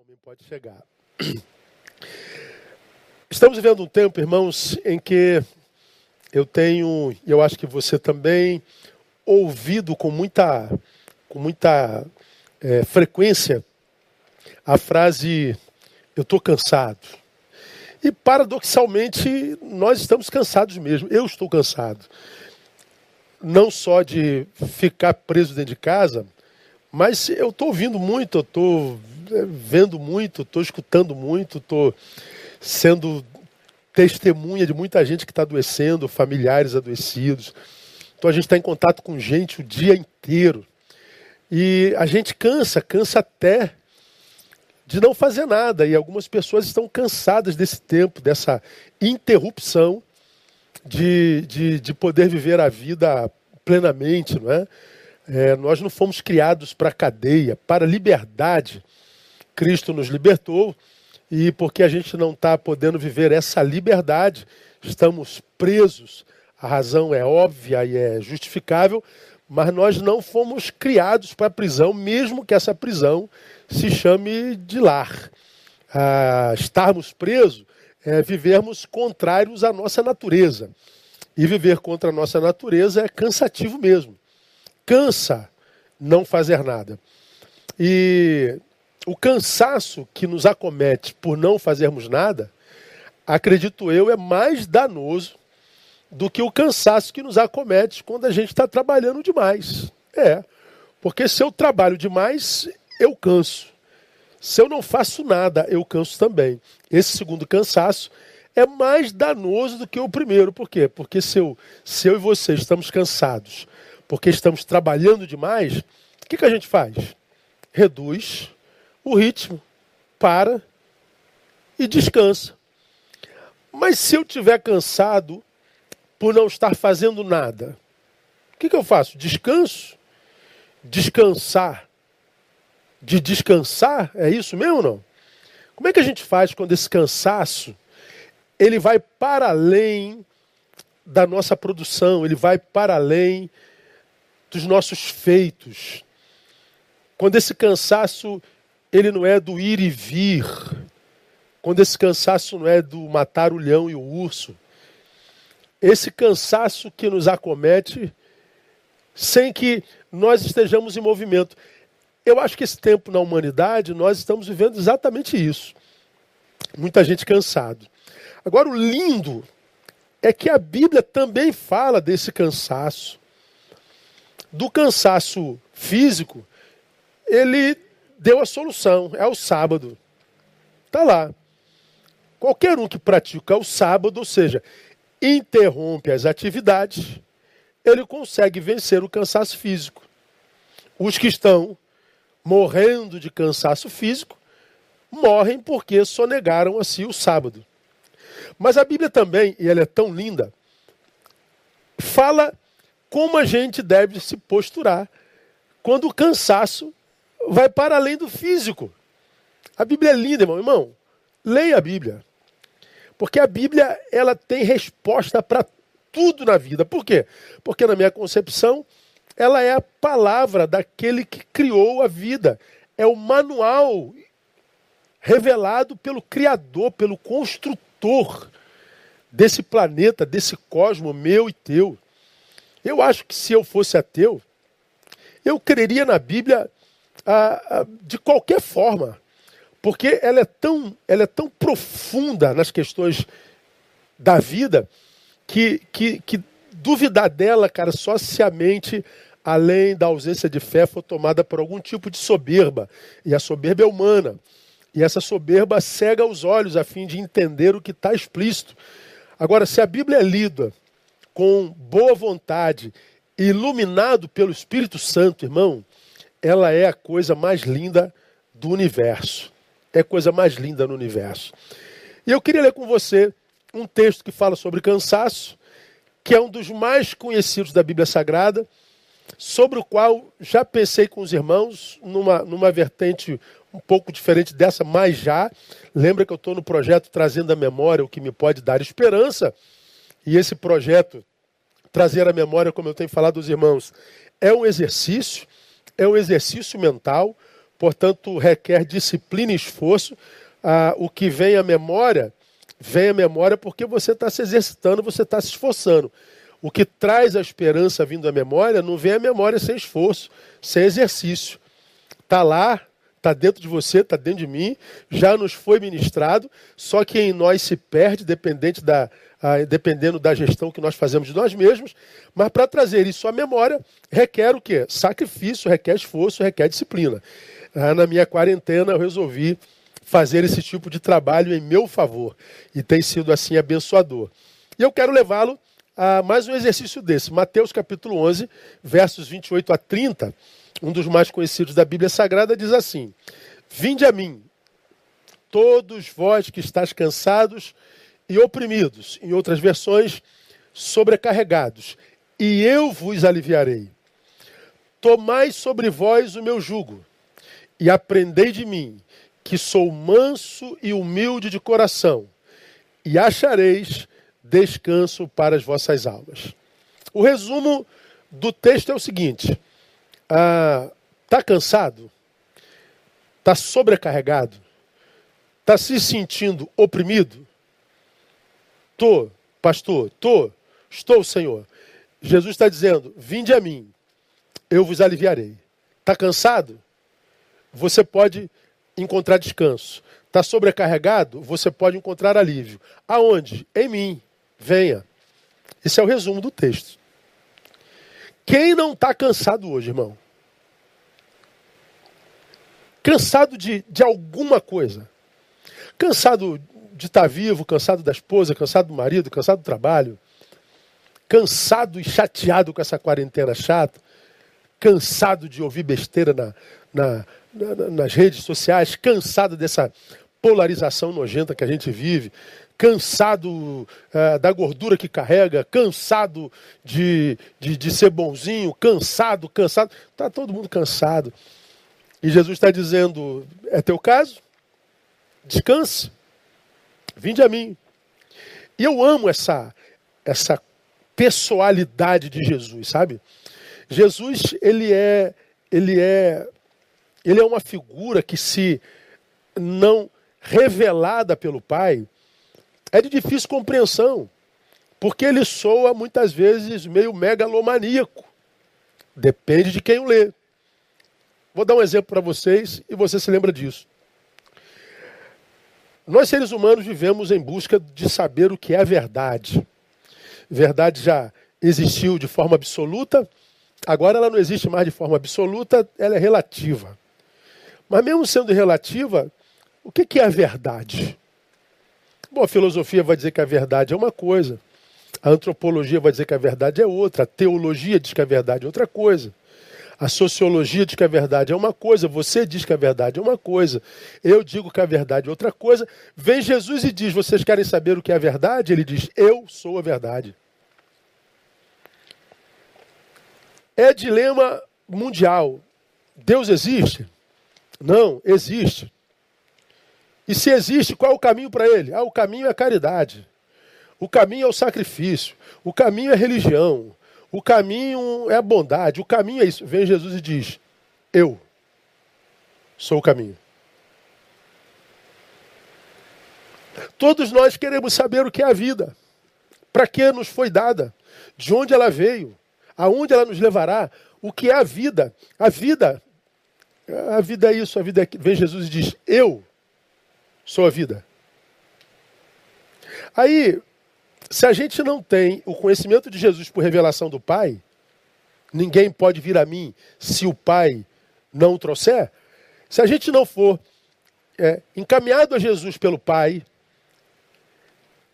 homem pode chegar. Estamos vivendo um tempo, irmãos, em que eu tenho, e eu acho que você também, ouvido com muita, com muita é, frequência a frase: Eu estou cansado. E paradoxalmente, nós estamos cansados mesmo. Eu estou cansado. Não só de ficar preso dentro de casa, mas eu estou ouvindo muito, eu estou é, vendo muito, estou escutando muito, estou sendo testemunha de muita gente que está adoecendo, familiares adoecidos. Então a gente está em contato com gente o dia inteiro. E a gente cansa, cansa até de não fazer nada. E algumas pessoas estão cansadas desse tempo, dessa interrupção de, de, de poder viver a vida plenamente, não é? É, nós não fomos criados para cadeia, para liberdade. Cristo nos libertou e porque a gente não está podendo viver essa liberdade, estamos presos. A razão é óbvia e é justificável, mas nós não fomos criados para a prisão, mesmo que essa prisão se chame de lar. Ah, estarmos presos é vivermos contrários à nossa natureza. E viver contra a nossa natureza é cansativo mesmo cansa não fazer nada. E o cansaço que nos acomete por não fazermos nada, acredito eu, é mais danoso do que o cansaço que nos acomete quando a gente está trabalhando demais. É, porque se eu trabalho demais, eu canso. Se eu não faço nada, eu canso também. Esse segundo cansaço é mais danoso do que o primeiro. Por quê? Porque se eu, se eu e você estamos cansados porque estamos trabalhando demais, o que, que a gente faz? Reduz o ritmo, para e descansa. Mas se eu estiver cansado por não estar fazendo nada, o que, que eu faço? Descanso? Descansar? De descansar? É isso mesmo ou não? Como é que a gente faz quando esse cansaço ele vai para além da nossa produção, ele vai para além dos nossos feitos. Quando esse cansaço ele não é do ir e vir, quando esse cansaço não é do matar o leão e o urso, esse cansaço que nos acomete sem que nós estejamos em movimento. Eu acho que esse tempo na humanidade nós estamos vivendo exatamente isso. Muita gente cansado. Agora o lindo é que a Bíblia também fala desse cansaço do cansaço físico, ele deu a solução, é o sábado. Está lá. Qualquer um que pratica o sábado, ou seja, interrompe as atividades, ele consegue vencer o cansaço físico. Os que estão morrendo de cansaço físico morrem porque sonegaram assim o sábado. Mas a Bíblia também, e ela é tão linda, fala como a gente deve se posturar quando o cansaço vai para além do físico. A Bíblia é linda, irmão. Irmão, leia a Bíblia. Porque a Bíblia ela tem resposta para tudo na vida. Por quê? Porque na minha concepção, ela é a palavra daquele que criou a vida. É o manual revelado pelo Criador, pelo construtor desse planeta, desse cosmo meu e teu. Eu acho que se eu fosse ateu, eu creria na Bíblia de qualquer forma, porque ela é, tão, ela é tão profunda nas questões da vida que, que, que duvidar dela, cara, só se a mente, além da ausência de fé, for tomada por algum tipo de soberba. E a soberba é humana. E essa soberba cega os olhos a fim de entender o que está explícito. Agora, se a Bíblia é lida com boa vontade, iluminado pelo Espírito Santo, irmão, ela é a coisa mais linda do universo. É a coisa mais linda no universo. E eu queria ler com você um texto que fala sobre cansaço, que é um dos mais conhecidos da Bíblia Sagrada, sobre o qual já pensei com os irmãos numa, numa vertente um pouco diferente dessa, mas já. Lembra que eu estou no projeto Trazendo a Memória o que me pode dar esperança. E esse projeto trazer a memória, como eu tenho falado aos irmãos, é um exercício, é um exercício mental, portanto, requer disciplina e esforço. Ah, o que vem à memória, vem à memória porque você está se exercitando, você está se esforçando. O que traz a esperança vindo à memória não vem à memória sem esforço, sem exercício. Está lá, está dentro de você, está dentro de mim, já nos foi ministrado, só que em nós se perde, dependente da, dependendo da gestão que nós fazemos de nós mesmos. Mas para trazer isso à memória, requer o quê? Sacrifício, requer esforço, requer disciplina. Ah, na minha quarentena, eu resolvi fazer esse tipo de trabalho em meu favor. E tem sido assim abençoador. E eu quero levá-lo a mais um exercício desse. Mateus capítulo 11, versos 28 a 30, um dos mais conhecidos da Bíblia Sagrada, diz assim: Vinde a mim, todos vós que estáis cansados e oprimidos, em outras versões, sobrecarregados, e eu vos aliviarei. Tomai sobre vós o meu jugo e aprendei de mim, que sou manso e humilde de coração, e achareis descanso para as vossas almas. O resumo do texto é o seguinte: ah, tá cansado? Está sobrecarregado? Está se sentindo oprimido? Tô, pastor, tô, estou, Senhor. Jesus está dizendo: Vinde a mim, eu vos aliviarei. Está cansado? Você pode encontrar descanso. Está sobrecarregado? Você pode encontrar alívio. Aonde? Em mim. Venha. Esse é o resumo do texto. Quem não está cansado hoje, irmão? Cansado de, de alguma coisa. Cansado de estar tá vivo, cansado da esposa, cansado do marido, cansado do trabalho. Cansado e chateado com essa quarentena chata. Cansado de ouvir besteira na, na, nas redes sociais, cansado dessa polarização nojenta que a gente vive, cansado uh, da gordura que carrega, cansado de, de, de ser bonzinho, cansado, cansado. Está todo mundo cansado. E Jesus está dizendo: é teu caso? Descanse. Vinde a mim. E eu amo essa, essa pessoalidade de Jesus, sabe? Jesus, ele é, ele é ele é uma figura que, se não revelada pelo Pai, é de difícil compreensão, porque ele soa muitas vezes meio megalomaníaco. Depende de quem o lê. Vou dar um exemplo para vocês e você se lembra disso. Nós seres humanos vivemos em busca de saber o que é a verdade. Verdade já existiu de forma absoluta, agora ela não existe mais de forma absoluta, ela é relativa. Mas mesmo sendo relativa, o que é a verdade? Bom, a filosofia vai dizer que a verdade é uma coisa, a antropologia vai dizer que a verdade é outra, a teologia diz que a verdade é outra coisa. A sociologia diz que a verdade é uma coisa, você diz que a verdade é uma coisa, eu digo que a verdade é outra coisa. Vem Jesus e diz: Vocês querem saber o que é a verdade? Ele diz: Eu sou a verdade. É dilema mundial. Deus existe? Não, existe. E se existe, qual é o caminho para ele? Ah, o caminho é a caridade. O caminho é o sacrifício. O caminho é religião. O caminho é a bondade. O caminho é isso. Vem Jesus e diz: Eu sou o caminho. Todos nós queremos saber o que é a vida. Para que nos foi dada? De onde ela veio? Aonde ela nos levará? O que é a vida? A vida a vida é isso, a vida é. Vem Jesus e diz: Eu sou a vida. Aí, se a gente não tem o conhecimento de Jesus por revelação do Pai, ninguém pode vir a mim se o Pai não o trouxer. Se a gente não for é, encaminhado a Jesus pelo Pai,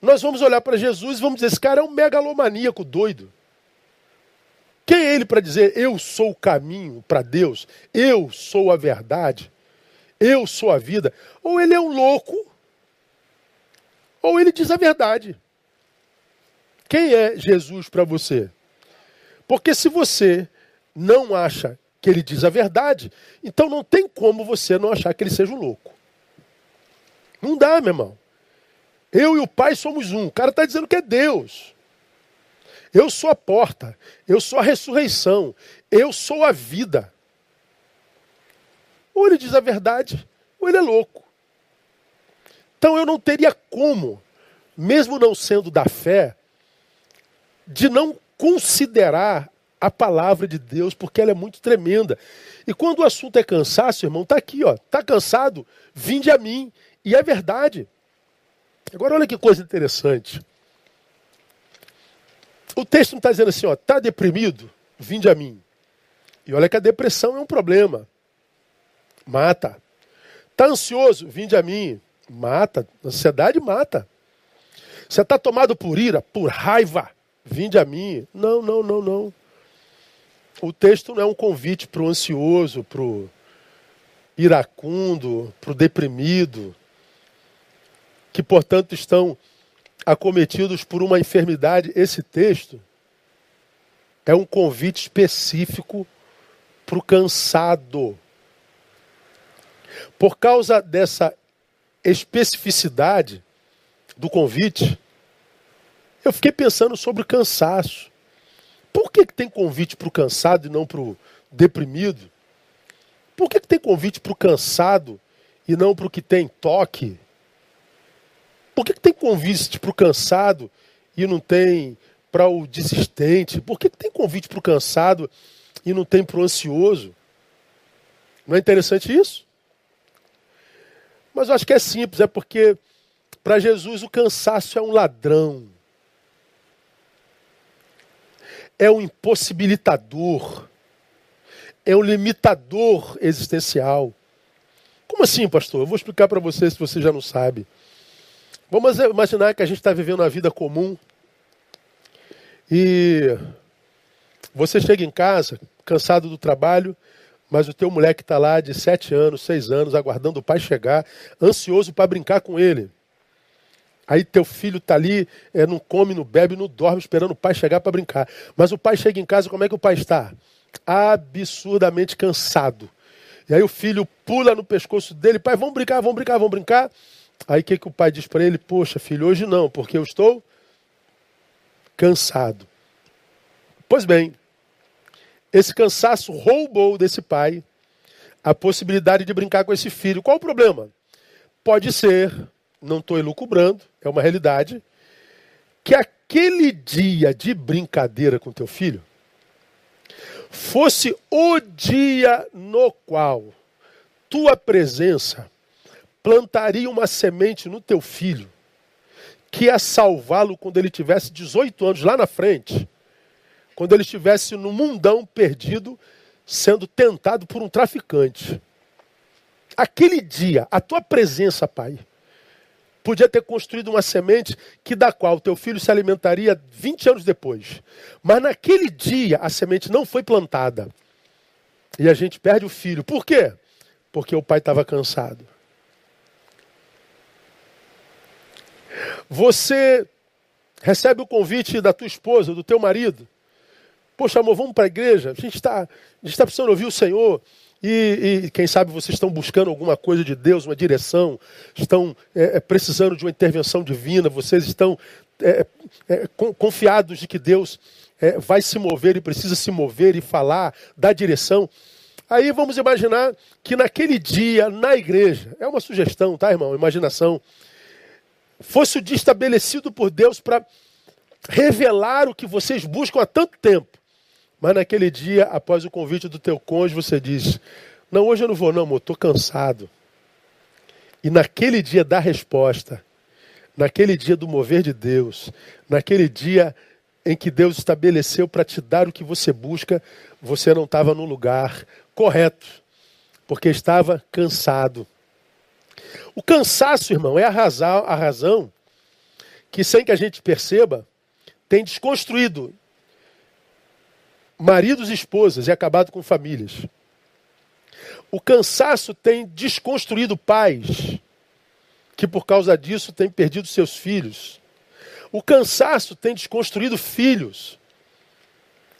nós vamos olhar para Jesus e vamos dizer: esse cara é um megalomaníaco doido. Quem é ele para dizer eu sou o caminho para Deus? Eu sou a verdade? Eu sou a vida? Ou ele é um louco, ou ele diz a verdade. Quem é Jesus para você? Porque se você não acha que ele diz a verdade, então não tem como você não achar que ele seja um louco. Não dá, meu irmão. Eu e o Pai somos um. O cara está dizendo que é Deus. Eu sou a porta, eu sou a ressurreição, eu sou a vida. Ou ele diz a verdade, ou ele é louco. Então eu não teria como, mesmo não sendo da fé, de não considerar a palavra de Deus, porque ela é muito tremenda. E quando o assunto é cansaço, irmão, está aqui, ó. Está cansado? Vinde a mim. E é verdade. Agora olha que coisa interessante. O texto não está dizendo assim, ó, está deprimido? Vinde a mim. E olha que a depressão é um problema. Mata. Está ansioso? Vinde a mim. Mata. Ansiedade mata. Você está tomado por ira, por raiva? Vinde a mim. Não, não, não, não. O texto não é um convite para o ansioso, para o iracundo, para o deprimido, que portanto estão acometidos por uma enfermidade. Esse texto é um convite específico para o cansado. Por causa dessa especificidade do convite, eu fiquei pensando sobre o cansaço. Por que, que tem convite para o cansado e não para o deprimido? Por que, que tem convite para o cansado e não para o que tem toque? Por que, que tem convite para o cansado e não tem para o desistente? Por que, que tem convite para o cansado e não tem para o ansioso? Não é interessante isso? Mas eu acho que é simples, é porque para Jesus o cansaço é um ladrão é um impossibilitador, é um limitador existencial. Como assim, pastor? Eu vou explicar para você se você já não sabe. Vamos imaginar que a gente está vivendo uma vida comum e você chega em casa, cansado do trabalho, mas o teu moleque está lá de sete anos, seis anos, aguardando o pai chegar, ansioso para brincar com ele. Aí teu filho está ali, é, não come, não bebe, não dorme, esperando o pai chegar para brincar. Mas o pai chega em casa, como é que o pai está? Absurdamente cansado. E aí o filho pula no pescoço dele, pai, vamos brincar, vamos brincar, vamos brincar. Aí o que, que o pai diz para ele? Poxa, filho, hoje não, porque eu estou cansado. Pois bem, esse cansaço roubou desse pai a possibilidade de brincar com esse filho. Qual o problema? Pode ser não estou elucubrando, é uma realidade, que aquele dia de brincadeira com teu filho fosse o dia no qual tua presença plantaria uma semente no teu filho que ia salvá-lo quando ele tivesse 18 anos lá na frente, quando ele estivesse no mundão perdido, sendo tentado por um traficante. Aquele dia, a tua presença, Pai, podia ter construído uma semente que da qual teu filho se alimentaria 20 anos depois. Mas naquele dia a semente não foi plantada. E a gente perde o filho. Por quê? Porque o pai estava cansado. Você recebe o convite da tua esposa, do teu marido. Poxa, amor, vamos para a igreja? A gente está tá precisando ouvir o Senhor. E, e, quem sabe vocês estão buscando alguma coisa de Deus, uma direção, estão é, é precisando de uma intervenção divina, vocês estão é, é, confiados de que Deus é, vai se mover e precisa se mover e falar, dar direção. Aí vamos imaginar que naquele dia, na igreja, é uma sugestão, tá, irmão? Imaginação. Fosse o dia estabelecido por Deus para revelar o que vocês buscam há tanto tempo. Mas naquele dia, após o convite do teu cônjuge, você diz: Não, hoje eu não vou, não, amor, estou cansado. E naquele dia da resposta, naquele dia do mover de Deus, naquele dia em que Deus estabeleceu para te dar o que você busca, você não estava no lugar correto, porque estava cansado. O cansaço, irmão, é a razão, a razão que, sem que a gente perceba, tem desconstruído maridos e esposas e acabado com famílias. O cansaço tem desconstruído pais, que por causa disso têm perdido seus filhos. O cansaço tem desconstruído filhos,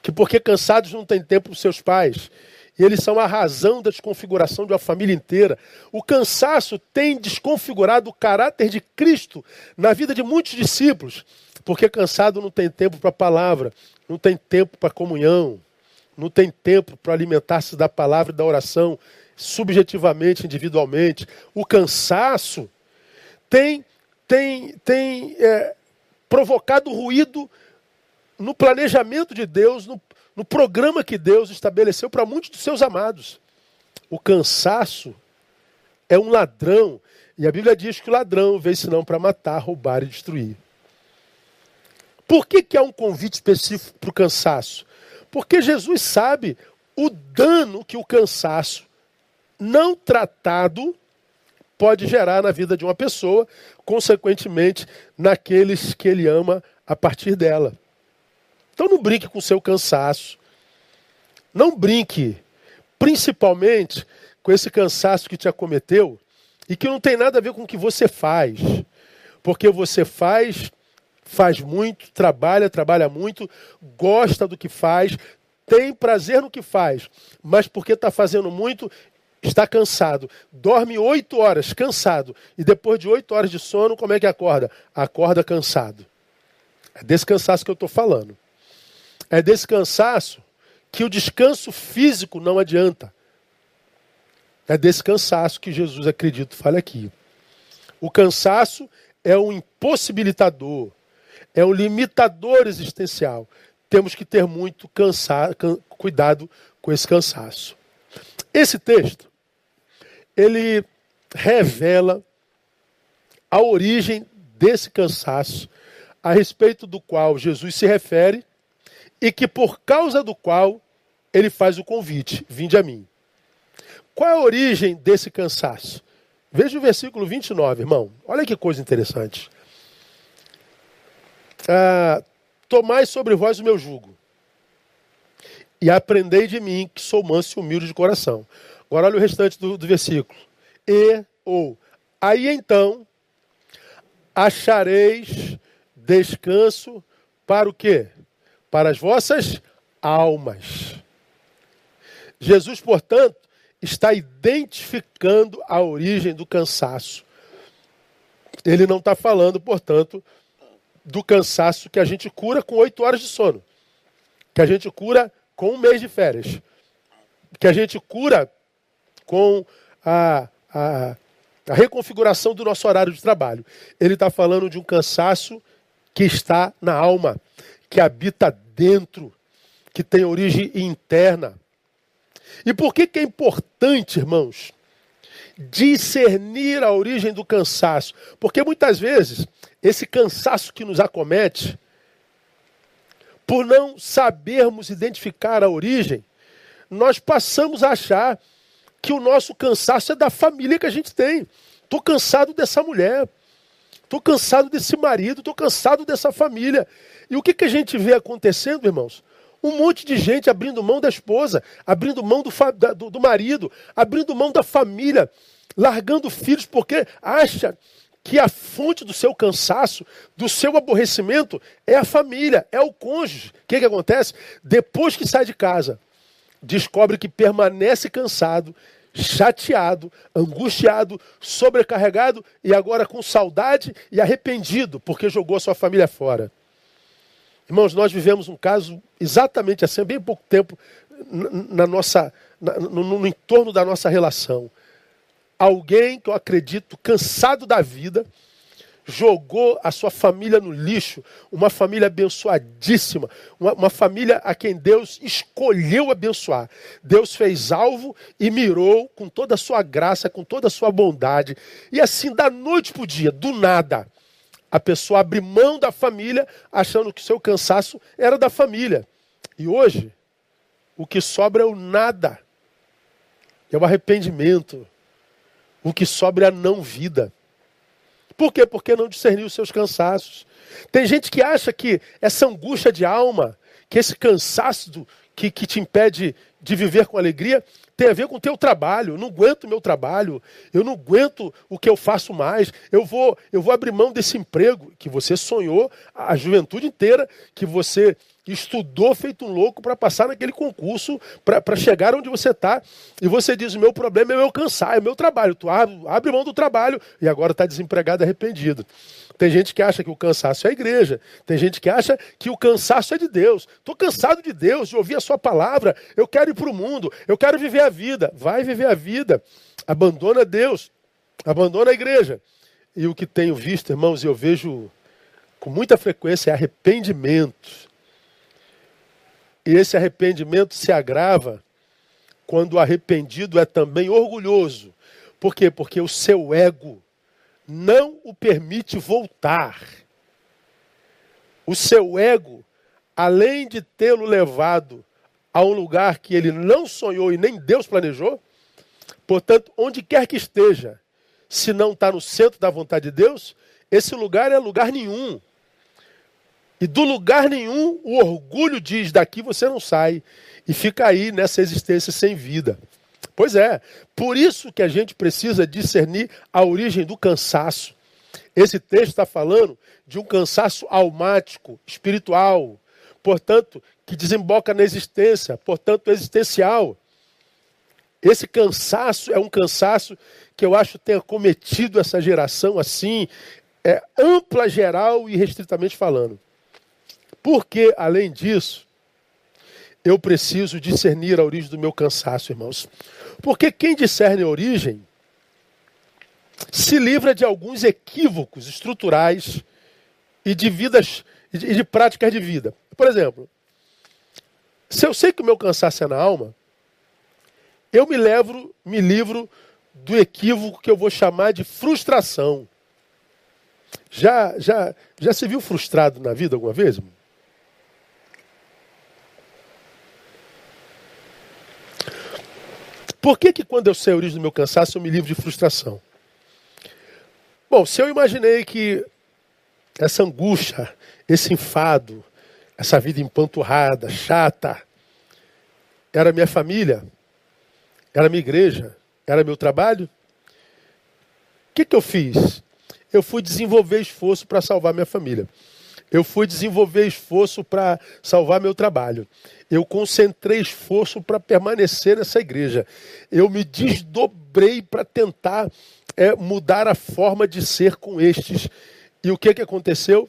que porque cansados não têm tempo para seus pais. E eles são a razão da desconfiguração de uma família inteira. O cansaço tem desconfigurado o caráter de Cristo na vida de muitos discípulos, porque cansado não tem tempo para a palavra, não tem tempo para comunhão, não tem tempo para alimentar-se da palavra e da oração. subjetivamente, individualmente. O cansaço tem, tem, tem é, provocado ruído no planejamento de Deus, no, no programa que Deus estabeleceu para muitos dos seus amados. O cansaço é um ladrão. E a Bíblia diz que o ladrão veio senão para matar, roubar e destruir. Por que, que um convite específico para o cansaço? Porque Jesus sabe o dano que o cansaço não tratado pode gerar na vida de uma pessoa, consequentemente, naqueles que ele ama a partir dela. Então não brinque com o seu cansaço. Não brinque, principalmente com esse cansaço que te acometeu e que não tem nada a ver com o que você faz. Porque você faz, faz muito, trabalha, trabalha muito, gosta do que faz, tem prazer no que faz, mas porque está fazendo muito, está cansado. Dorme oito horas, cansado. E depois de oito horas de sono, como é que acorda? Acorda cansado. É desse cansaço que eu estou falando. É desse cansaço que o descanso físico não adianta. É desse cansaço que Jesus, acredito, fala aqui. O cansaço é um impossibilitador, é um limitador existencial. Temos que ter muito cuidado com esse cansaço. Esse texto, ele revela a origem desse cansaço, a respeito do qual Jesus se refere e que por causa do qual ele faz o convite: vinde a mim. Qual é a origem desse cansaço? Veja o versículo 29, irmão. Olha que coisa interessante. Ah, Tomai sobre vós o meu jugo e aprendei de mim, que sou manso e humilde de coração. Agora olha o restante do, do versículo. E, ou, aí então, achareis descanso para o quê? para as vossas almas. Jesus, portanto, está identificando a origem do cansaço. Ele não está falando, portanto, do cansaço que a gente cura com oito horas de sono, que a gente cura com um mês de férias, que a gente cura com a, a, a reconfiguração do nosso horário de trabalho. Ele está falando de um cansaço que está na alma, que habita dentro, que tem origem interna. E por que, que é importante, irmãos, discernir a origem do cansaço? Porque muitas vezes esse cansaço que nos acomete, por não sabermos identificar a origem, nós passamos a achar que o nosso cansaço é da família que a gente tem. Estou cansado dessa mulher. Estou cansado desse marido, estou cansado dessa família. E o que, que a gente vê acontecendo, irmãos? Um monte de gente abrindo mão da esposa, abrindo mão do, do, do marido, abrindo mão da família, largando filhos porque acha que a fonte do seu cansaço, do seu aborrecimento, é a família, é o cônjuge. O que, que acontece? Depois que sai de casa, descobre que permanece cansado, chateado, angustiado, sobrecarregado e agora com saudade e arrependido porque jogou a sua família fora. Irmãos, nós vivemos um caso exatamente assim, há bem pouco tempo, na nossa, na, no, no entorno da nossa relação. Alguém que eu acredito cansado da vida, jogou a sua família no lixo, uma família abençoadíssima, uma, uma, família a quem Deus escolheu abençoar. Deus fez alvo e mirou com toda a sua graça, com toda a sua bondade. E assim, da noite para o dia, do nada, a pessoa abre mão da família, achando que seu cansaço era da família. E hoje, o que sobra é o nada. É o arrependimento. O que sobra é a não vida. Por quê? Porque não discerniu os seus cansaços. Tem gente que acha que essa angústia de alma, que esse cansaço do, que, que te impede de viver com alegria, tem a ver com o teu trabalho. Eu não aguento o meu trabalho, eu não aguento o que eu faço mais. Eu vou, eu vou abrir mão desse emprego que você sonhou a juventude inteira, que você estudou feito um louco para passar naquele concurso, para chegar onde você está. E você diz: o meu problema é meu cansar, é meu trabalho. Tu abre, abre mão do trabalho e agora está desempregado arrependido. Tem gente que acha que o cansaço é a igreja. Tem gente que acha que o cansaço é de Deus. Estou cansado de Deus, de ouvir a sua palavra. Eu quero ir para o mundo. Eu quero viver a vida, vai viver a vida. Abandona Deus, abandona a igreja. E o que tenho visto, irmãos, e eu vejo com muita frequência, é arrependimento. E esse arrependimento se agrava quando o arrependido é também orgulhoso. Por quê? Porque o seu ego não o permite voltar. O seu ego, além de tê-lo levado a um lugar que ele não sonhou e nem Deus planejou, portanto, onde quer que esteja, se não está no centro da vontade de Deus, esse lugar é lugar nenhum. E do lugar nenhum, o orgulho diz: daqui você não sai. E fica aí nessa existência sem vida. Pois é, por isso que a gente precisa discernir a origem do cansaço. Esse texto está falando de um cansaço almático, espiritual, portanto, que desemboca na existência, portanto, existencial. Esse cansaço é um cansaço que eu acho tem acometido essa geração assim, é, ampla, geral e restritamente falando. Porque, além disso, eu preciso discernir a origem do meu cansaço, irmãos. Porque quem discerne a origem se livra de alguns equívocos estruturais e de vidas e de, práticas de vida. Por exemplo, se eu sei que o meu cansaço é na alma, eu me levo, me livro do equívoco que eu vou chamar de frustração. Já, já, já se viu frustrado na vida alguma vez? Por que, que quando eu sei origem do meu cansaço eu me livro de frustração? Bom, se eu imaginei que essa angústia, esse enfado, essa vida empanturrada, chata, era minha família, era minha igreja, era meu trabalho, o que, que eu fiz? Eu fui desenvolver esforço para salvar minha família. Eu fui desenvolver esforço para salvar meu trabalho. Eu concentrei esforço para permanecer nessa igreja. Eu me desdobrei para tentar é, mudar a forma de ser com estes. E o que, que aconteceu?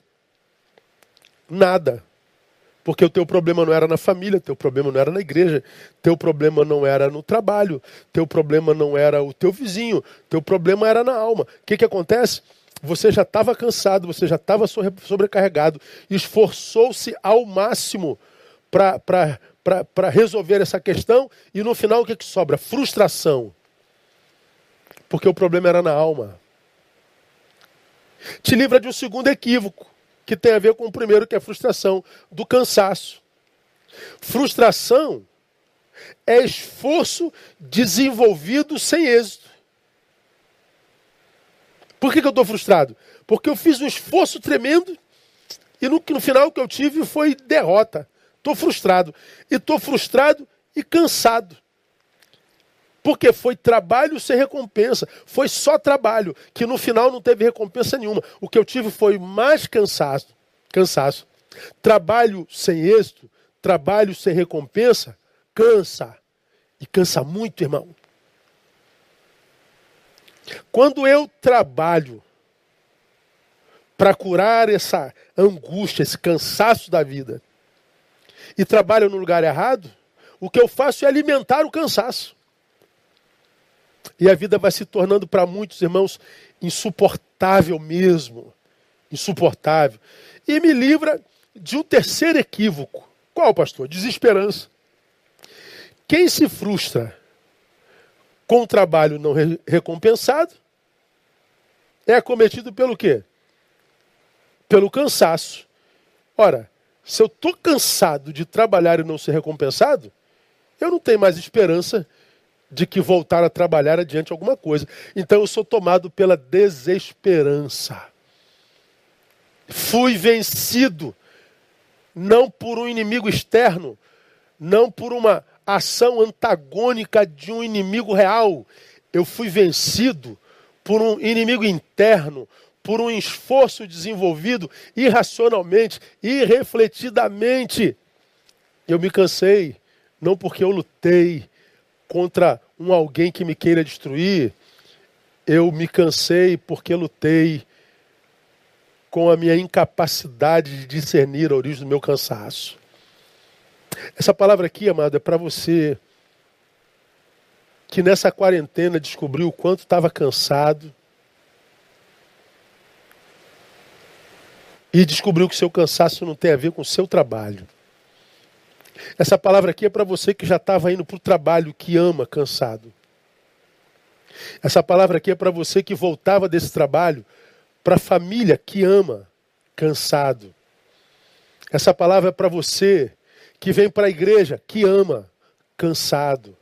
Nada. Porque o teu problema não era na família, teu problema não era na igreja, teu problema não era no trabalho, teu problema não era o teu vizinho, teu problema era na alma. O que, que acontece? Você já estava cansado, você já estava sobrecarregado, esforçou-se ao máximo para resolver essa questão e no final o que, que sobra? Frustração. Porque o problema era na alma. Te livra de um segundo equívoco que tem a ver com o primeiro, que é a frustração, do cansaço. Frustração é esforço desenvolvido sem êxito. Por que, que eu estou frustrado? Porque eu fiz um esforço tremendo e no, no final o que eu tive foi derrota. Estou frustrado. E estou frustrado e cansado. Porque foi trabalho sem recompensa. Foi só trabalho, que no final não teve recompensa nenhuma. O que eu tive foi mais cansaço. cansaço. Trabalho sem êxito, trabalho sem recompensa, cansa. E cansa muito, irmão. Quando eu trabalho para curar essa angústia, esse cansaço da vida, e trabalho no lugar errado, o que eu faço é alimentar o cansaço. E a vida vai se tornando para muitos irmãos insuportável mesmo. Insuportável. E me livra de um terceiro equívoco. Qual, pastor? Desesperança. Quem se frustra com trabalho não re recompensado é acometido pelo quê? Pelo cansaço. Ora, se eu estou cansado de trabalhar e não ser recompensado, eu não tenho mais esperança de que voltar a trabalhar adiante alguma coisa. Então eu sou tomado pela desesperança. Fui vencido, não por um inimigo externo, não por uma ação antagônica de um inimigo real. Eu fui vencido por um inimigo interno, por um esforço desenvolvido irracionalmente, irrefletidamente. Eu me cansei, não porque eu lutei, contra um alguém que me queira destruir, eu me cansei porque lutei com a minha incapacidade de discernir a origem do meu cansaço. Essa palavra aqui, amado, é para você que nessa quarentena descobriu o quanto estava cansado e descobriu que seu cansaço não tem a ver com o seu trabalho. Essa palavra aqui é para você que já estava indo para o trabalho, que ama cansado. Essa palavra aqui é para você que voltava desse trabalho para a família que ama cansado. Essa palavra é para você que vem para a igreja que ama cansado.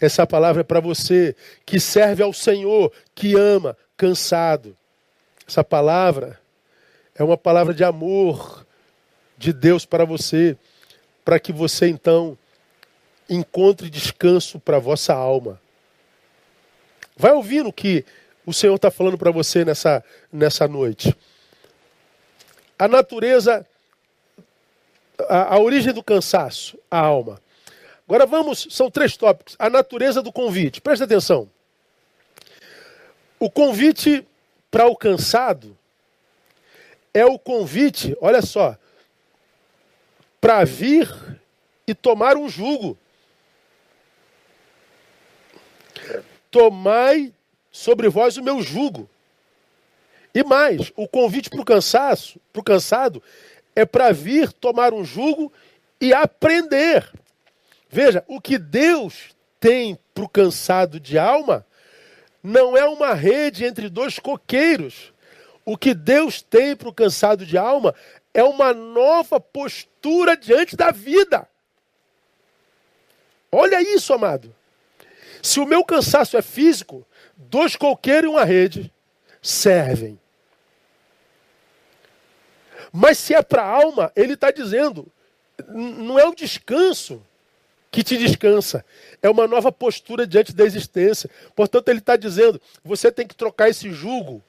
Essa palavra é para você que serve ao Senhor, que ama, cansado. Essa palavra é uma palavra de amor de Deus para você, para que você então encontre descanso para a vossa alma. Vai ouvindo o que o Senhor está falando para você nessa, nessa noite. A natureza, a, a origem do cansaço, a alma. Agora vamos, são três tópicos. A natureza do convite. Presta atenção. O convite para o cansado é o convite, olha só, para vir e tomar um jugo. Tomai sobre vós o meu jugo. E mais, o convite para o cansaço, para o cansado, é para vir tomar um jugo e aprender. Veja, o que Deus tem para o cansado de alma não é uma rede entre dois coqueiros. O que Deus tem para o cansado de alma é uma nova postura diante da vida. Olha isso, amado. Se o meu cansaço é físico, dois coqueiros e uma rede servem. Mas se é para a alma, ele está dizendo, não é o descanso que te descansa. É uma nova postura diante da existência. Portanto, ele está dizendo: você tem que trocar esse jugo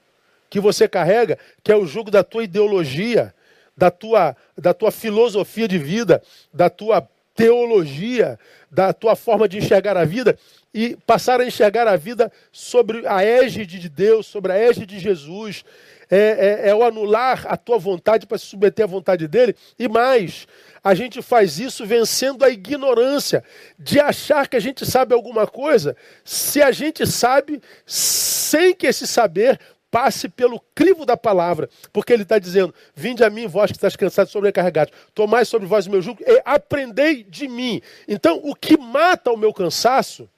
que você carrega, que é o jugo da tua ideologia, da tua, da tua filosofia de vida, da tua teologia, da tua forma de enxergar a vida, e passar a enxergar a vida sobre a égide de Deus, sobre a égide de Jesus. É, é, é o anular a tua vontade para se submeter à vontade dele, e mais, a gente faz isso vencendo a ignorância de achar que a gente sabe alguma coisa, se a gente sabe sem que esse saber passe pelo crivo da palavra, porque ele está dizendo: Vinde a mim, vós que estáis cansados e sobrecarregados, tomai sobre vós o meu jugo e aprendei de mim. Então, o que mata o meu cansaço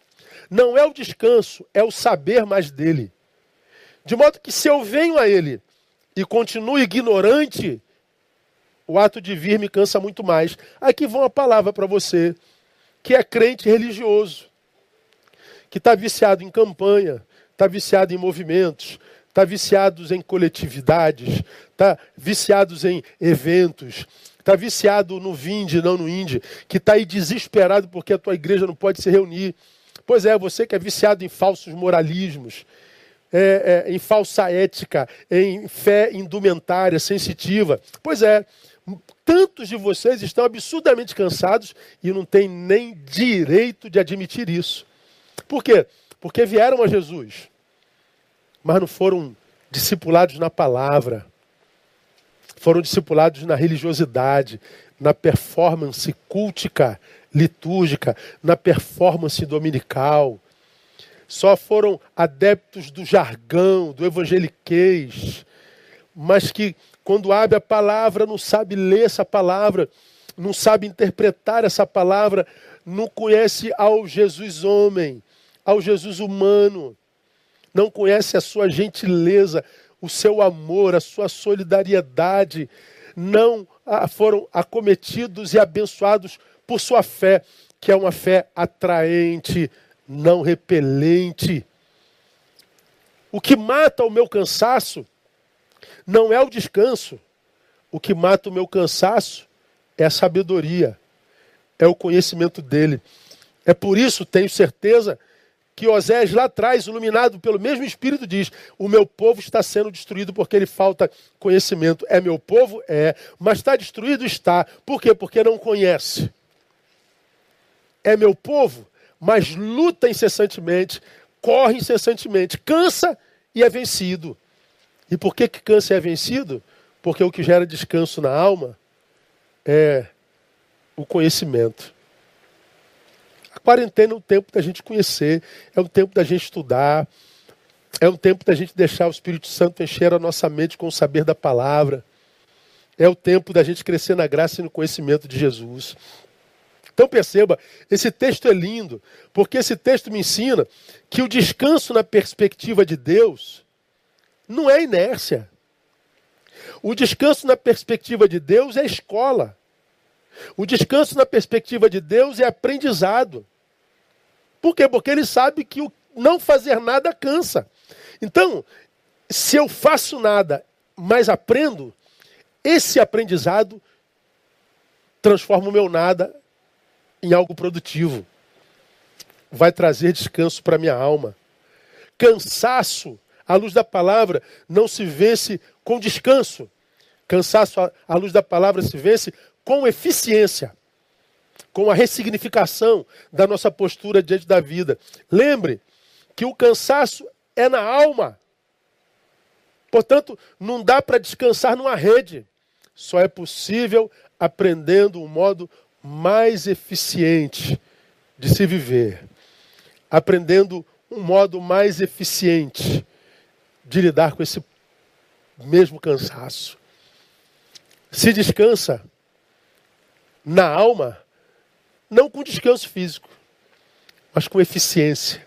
não é o descanso, é o saber mais dele. De modo que se eu venho a ele e continuo ignorante, o ato de vir me cansa muito mais. Aqui vão a palavra para você, que é crente religioso, que está viciado em campanha, está viciado em movimentos, está viciado em coletividades, está viciado em eventos, está viciado no vinde, não no inde, que está aí desesperado porque a tua igreja não pode se reunir. Pois é, você que é viciado em falsos moralismos, é, é, em falsa ética, em fé indumentária, sensitiva. Pois é, Tantos de vocês estão absurdamente cansados e não têm nem direito de admitir isso. Por quê? Porque vieram a Jesus, mas não foram discipulados na palavra, foram discipulados na religiosidade, na performance cultica, litúrgica, na performance dominical. Só foram adeptos do jargão, do evangeliquez, mas que quando abre a palavra, não sabe ler essa palavra, não sabe interpretar essa palavra, não conhece ao Jesus homem, ao Jesus humano, não conhece a sua gentileza, o seu amor, a sua solidariedade, não foram acometidos e abençoados por sua fé, que é uma fé atraente, não repelente. O que mata o meu cansaço não é o descanso. O que mata o meu cansaço é a sabedoria, é o conhecimento dele. É por isso, tenho certeza, que Osés lá atrás, iluminado pelo mesmo Espírito, diz: O meu povo está sendo destruído porque ele falta conhecimento. É meu povo? É. Mas está destruído? Está. Por quê? Porque não conhece. É meu povo, mas luta incessantemente, corre incessantemente, cansa e é vencido. E por que, que câncer é vencido? Porque o que gera descanso na alma é o conhecimento. A quarentena é um tempo da gente conhecer, é um tempo da gente estudar, é um tempo da gente deixar o Espírito Santo encher a nossa mente com o saber da palavra. É o tempo da gente crescer na graça e no conhecimento de Jesus. Então perceba, esse texto é lindo, porque esse texto me ensina que o descanso na perspectiva de Deus não é inércia. O descanso na perspectiva de Deus é escola. O descanso na perspectiva de Deus é aprendizado. Por quê? Porque ele sabe que o não fazer nada cansa. Então, se eu faço nada, mas aprendo, esse aprendizado transforma o meu nada em algo produtivo. Vai trazer descanso para minha alma. Cansaço, à luz da palavra, não se vence com descanso. Cansaço, à luz da palavra, se vence com eficiência, com a ressignificação da nossa postura diante da vida. Lembre que o cansaço é na alma. Portanto, não dá para descansar numa rede. Só é possível aprendendo um modo mais eficiente de se viver. Aprendendo um modo mais eficiente de lidar com esse mesmo cansaço. Se descansa na alma, não com descanso físico, mas com eficiência.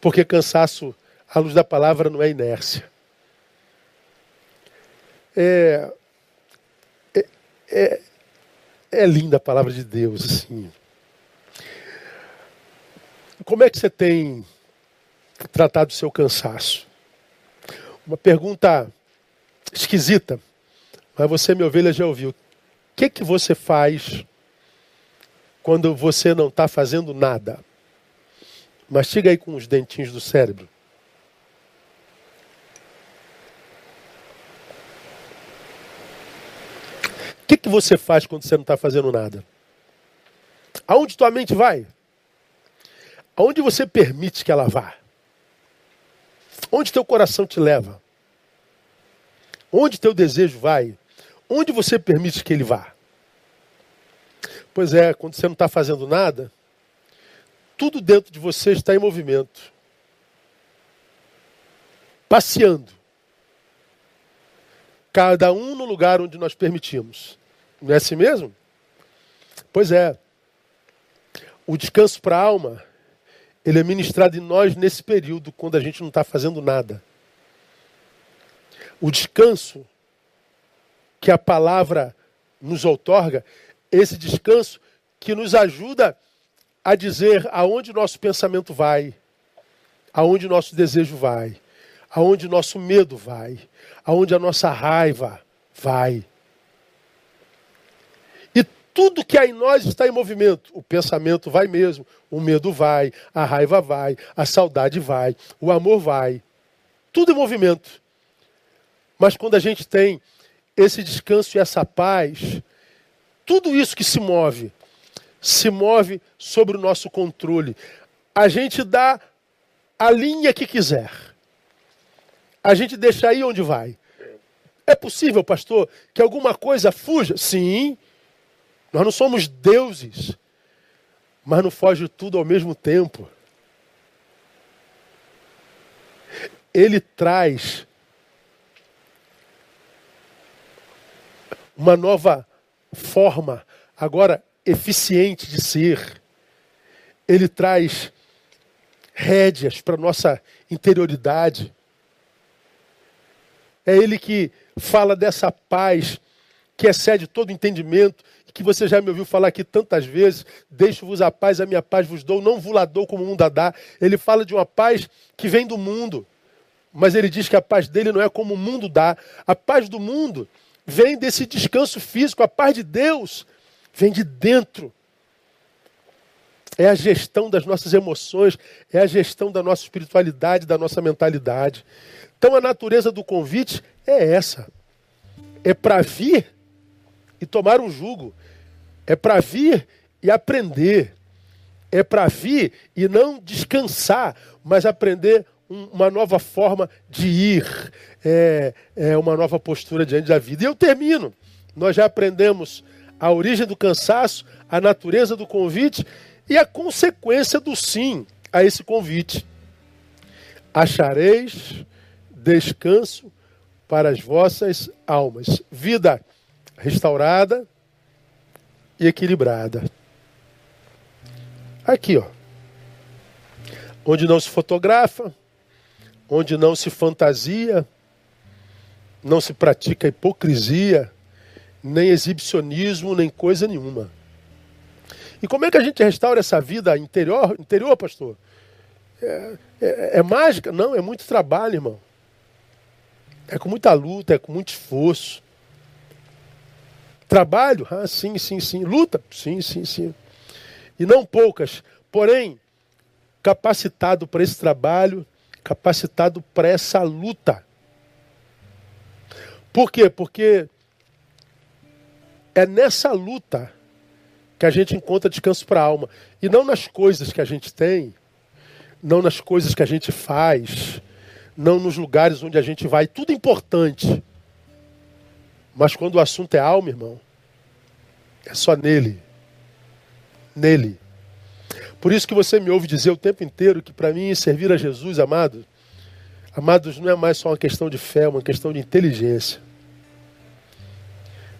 Porque cansaço, à luz da palavra, não é inércia. É, é, é, é linda a palavra de Deus, assim. Como é que você tem tratado o seu cansaço? Uma pergunta esquisita, mas você, minha ovelha, já ouviu. O que, que você faz quando você não está fazendo nada? Mastiga aí com os dentinhos do cérebro. O que, que você faz quando você não está fazendo nada? Aonde tua mente vai? Aonde você permite que ela vá? Onde teu coração te leva? Onde teu desejo vai? Onde você permite que ele vá? Pois é, quando você não está fazendo nada, tudo dentro de você está em movimento. Passeando. Cada um no lugar onde nós permitimos. Não é assim mesmo? Pois é. O descanso para a alma, ele é ministrado em nós nesse período, quando a gente não está fazendo nada. O descanso que a palavra nos outorga, esse descanso que nos ajuda a dizer aonde nosso pensamento vai, aonde nosso desejo vai, aonde nosso medo vai, aonde a nossa raiva vai. E tudo que há em nós está em movimento. O pensamento vai mesmo, o medo vai, a raiva vai, a saudade vai, o amor vai. Tudo em movimento. Mas quando a gente tem esse descanso e essa paz, tudo isso que se move se move sobre o nosso controle. A gente dá a linha que quiser. A gente deixa aí onde vai. É possível, pastor, que alguma coisa fuja? Sim. Nós não somos deuses. Mas não foge tudo ao mesmo tempo. Ele traz uma nova forma. Agora, eficiente de ser. Ele traz rédeas para nossa interioridade. É ele que fala dessa paz que excede todo entendimento, que você já me ouviu falar aqui tantas vezes, deixo-vos a paz, a minha paz vos dou, não vos la dou como o mundo a dá. Ele fala de uma paz que vem do mundo, mas ele diz que a paz dele não é como o mundo dá. A paz do mundo vem desse descanso físico, a paz de Deus vem de dentro. É a gestão das nossas emoções, é a gestão da nossa espiritualidade, da nossa mentalidade. Então a natureza do convite é essa. É para vir e tomar um jugo. É para vir e aprender. É para vir e não descansar, mas aprender um, uma nova forma de ir. É, é uma nova postura diante da vida. E eu termino. Nós já aprendemos a origem do cansaço, a natureza do convite, E a consequência do sim a esse convite. Achareis descanso para as vossas almas. Vida restaurada e equilibrada. Aqui, ó. Onde não se fotografa, onde não se fantasia, não se pratica hipocrisia, nem exibicionismo, nem coisa nenhuma. E como é que a gente restaura essa vida interior, interior pastor? É, é, é mágica? Não, é muito trabalho, irmão. É com muita luta, é com muito esforço. Trabalho? Ah, sim, sim, sim. Luta? Sim, sim, sim. E não poucas. Porém, capacitado para esse trabalho, capacitado para essa luta. Por quê? Porque é nessa luta que a gente encontra descanso para a alma. E não nas coisas que a gente tem, não nas coisas que a gente faz, não nos lugares onde a gente vai. Tudo importante. Mas quando o assunto é alma, irmão, é só nele. Nele. Por isso que você me ouve dizer o tempo inteiro que para mim servir a Jesus, amado, amados, não é mais só uma questão de fé, é uma questão de inteligência.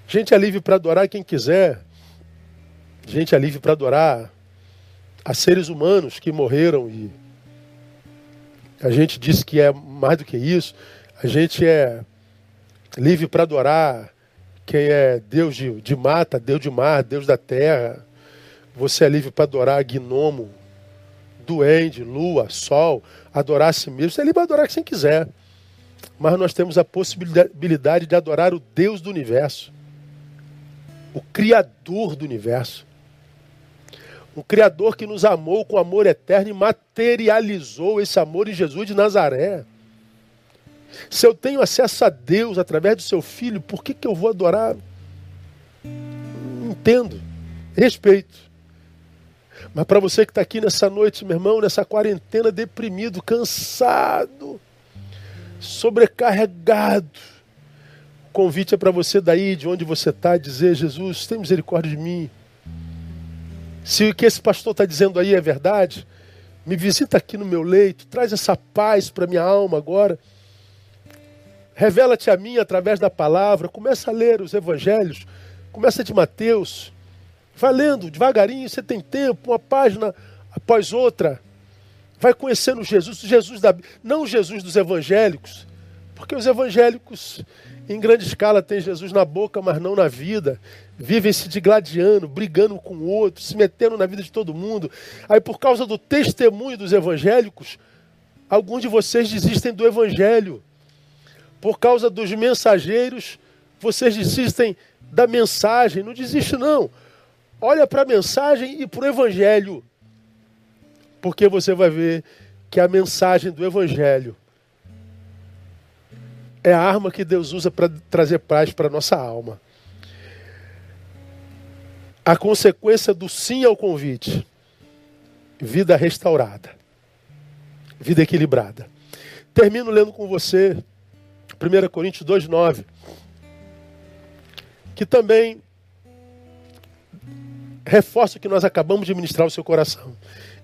Gente é livre para adorar quem quiser. Gente é livre para adorar a seres humanos que morreram e a gente diz que é mais do que isso. A gente é livre para adorar quem é Deus de, de mata, Deus de mar, Deus da terra. Você é livre para adorar gnomo, duende, lua, sol, adorar a si mesmo. Você é livre para adorar quem quiser. Mas nós temos a possibilidade de adorar o Deus do universo o Criador do universo. Um Criador que nos amou com amor eterno e materializou esse amor em Jesus de Nazaré. Se eu tenho acesso a Deus através do seu filho, por que, que eu vou adorar? Entendo, respeito. Mas para você que está aqui nessa noite, meu irmão, nessa quarentena, deprimido, cansado, sobrecarregado, convite é para você daí, de onde você está, dizer: Jesus, tem misericórdia de mim. Se o que esse pastor está dizendo aí é verdade, me visita aqui no meu leito, traz essa paz para minha alma agora. Revela-te a mim através da palavra. Começa a ler os evangelhos. Começa de Mateus. Vai lendo devagarinho, você tem tempo, uma página após outra. Vai conhecendo Jesus, Jesus da não Jesus dos evangélicos, porque os evangélicos em grande escala tem Jesus na boca, mas não na vida. Vivem se digladiando, brigando com o outro, se metendo na vida de todo mundo. Aí, por causa do testemunho dos evangélicos, alguns de vocês desistem do evangelho. Por causa dos mensageiros, vocês desistem da mensagem. Não desiste, não. Olha para a mensagem e para o evangelho. Porque você vai ver que a mensagem do evangelho é a arma que Deus usa para trazer paz para a nossa alma. A consequência do sim ao convite: vida restaurada, vida equilibrada. Termino lendo com você 1 Coríntios 2,9, que também reforça o que nós acabamos de ministrar ao seu coração.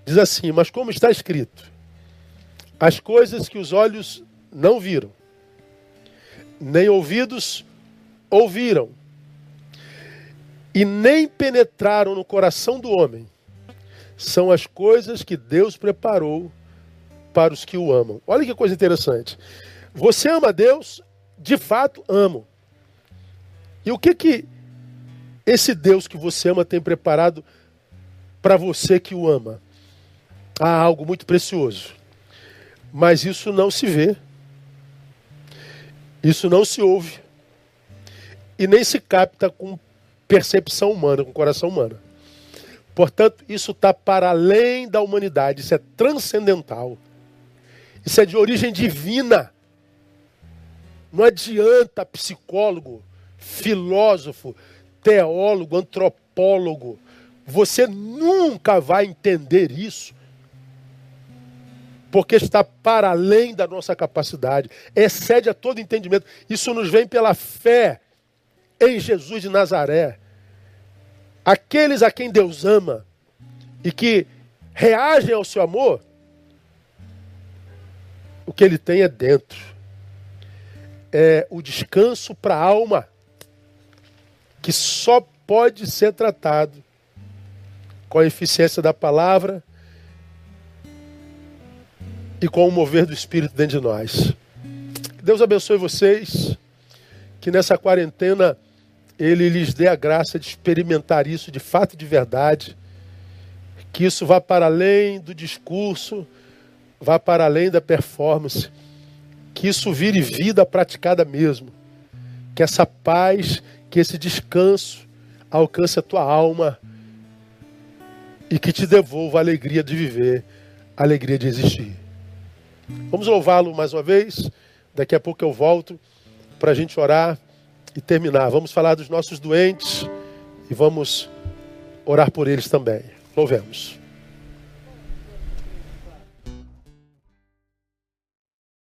Diz assim: Mas como está escrito, as coisas que os olhos não viram, nem ouvidos ouviram, e nem penetraram no coração do homem, são as coisas que Deus preparou para os que o amam. Olha que coisa interessante. Você ama Deus? De fato, amo. E o que que esse Deus que você ama tem preparado para você que o ama? Há algo muito precioso. Mas isso não se vê. Isso não se ouve. E nem se capta com percepção humana, com coração humano. Portanto, isso está para além da humanidade, isso é transcendental. Isso é de origem divina. Não adianta psicólogo, filósofo, teólogo, antropólogo. Você nunca vai entender isso porque está para além da nossa capacidade, excede a todo entendimento. Isso nos vem pela fé em Jesus de Nazaré. Aqueles a quem Deus ama, e que reagem ao seu amor, o que ele tem é dentro. É o descanso para a alma, que só pode ser tratado com a eficiência da palavra e com o mover do Espírito dentro de nós. Deus abençoe vocês, que nessa quarentena Ele lhes dê a graça de experimentar isso de fato e de verdade, que isso vá para além do discurso, vá para além da performance, que isso vire vida praticada mesmo, que essa paz, que esse descanso alcance a tua alma e que te devolva a alegria de viver, a alegria de existir. Vamos louvá-lo mais uma vez. Daqui a pouco eu volto para a gente orar e terminar. Vamos falar dos nossos doentes e vamos orar por eles também. Louvemos.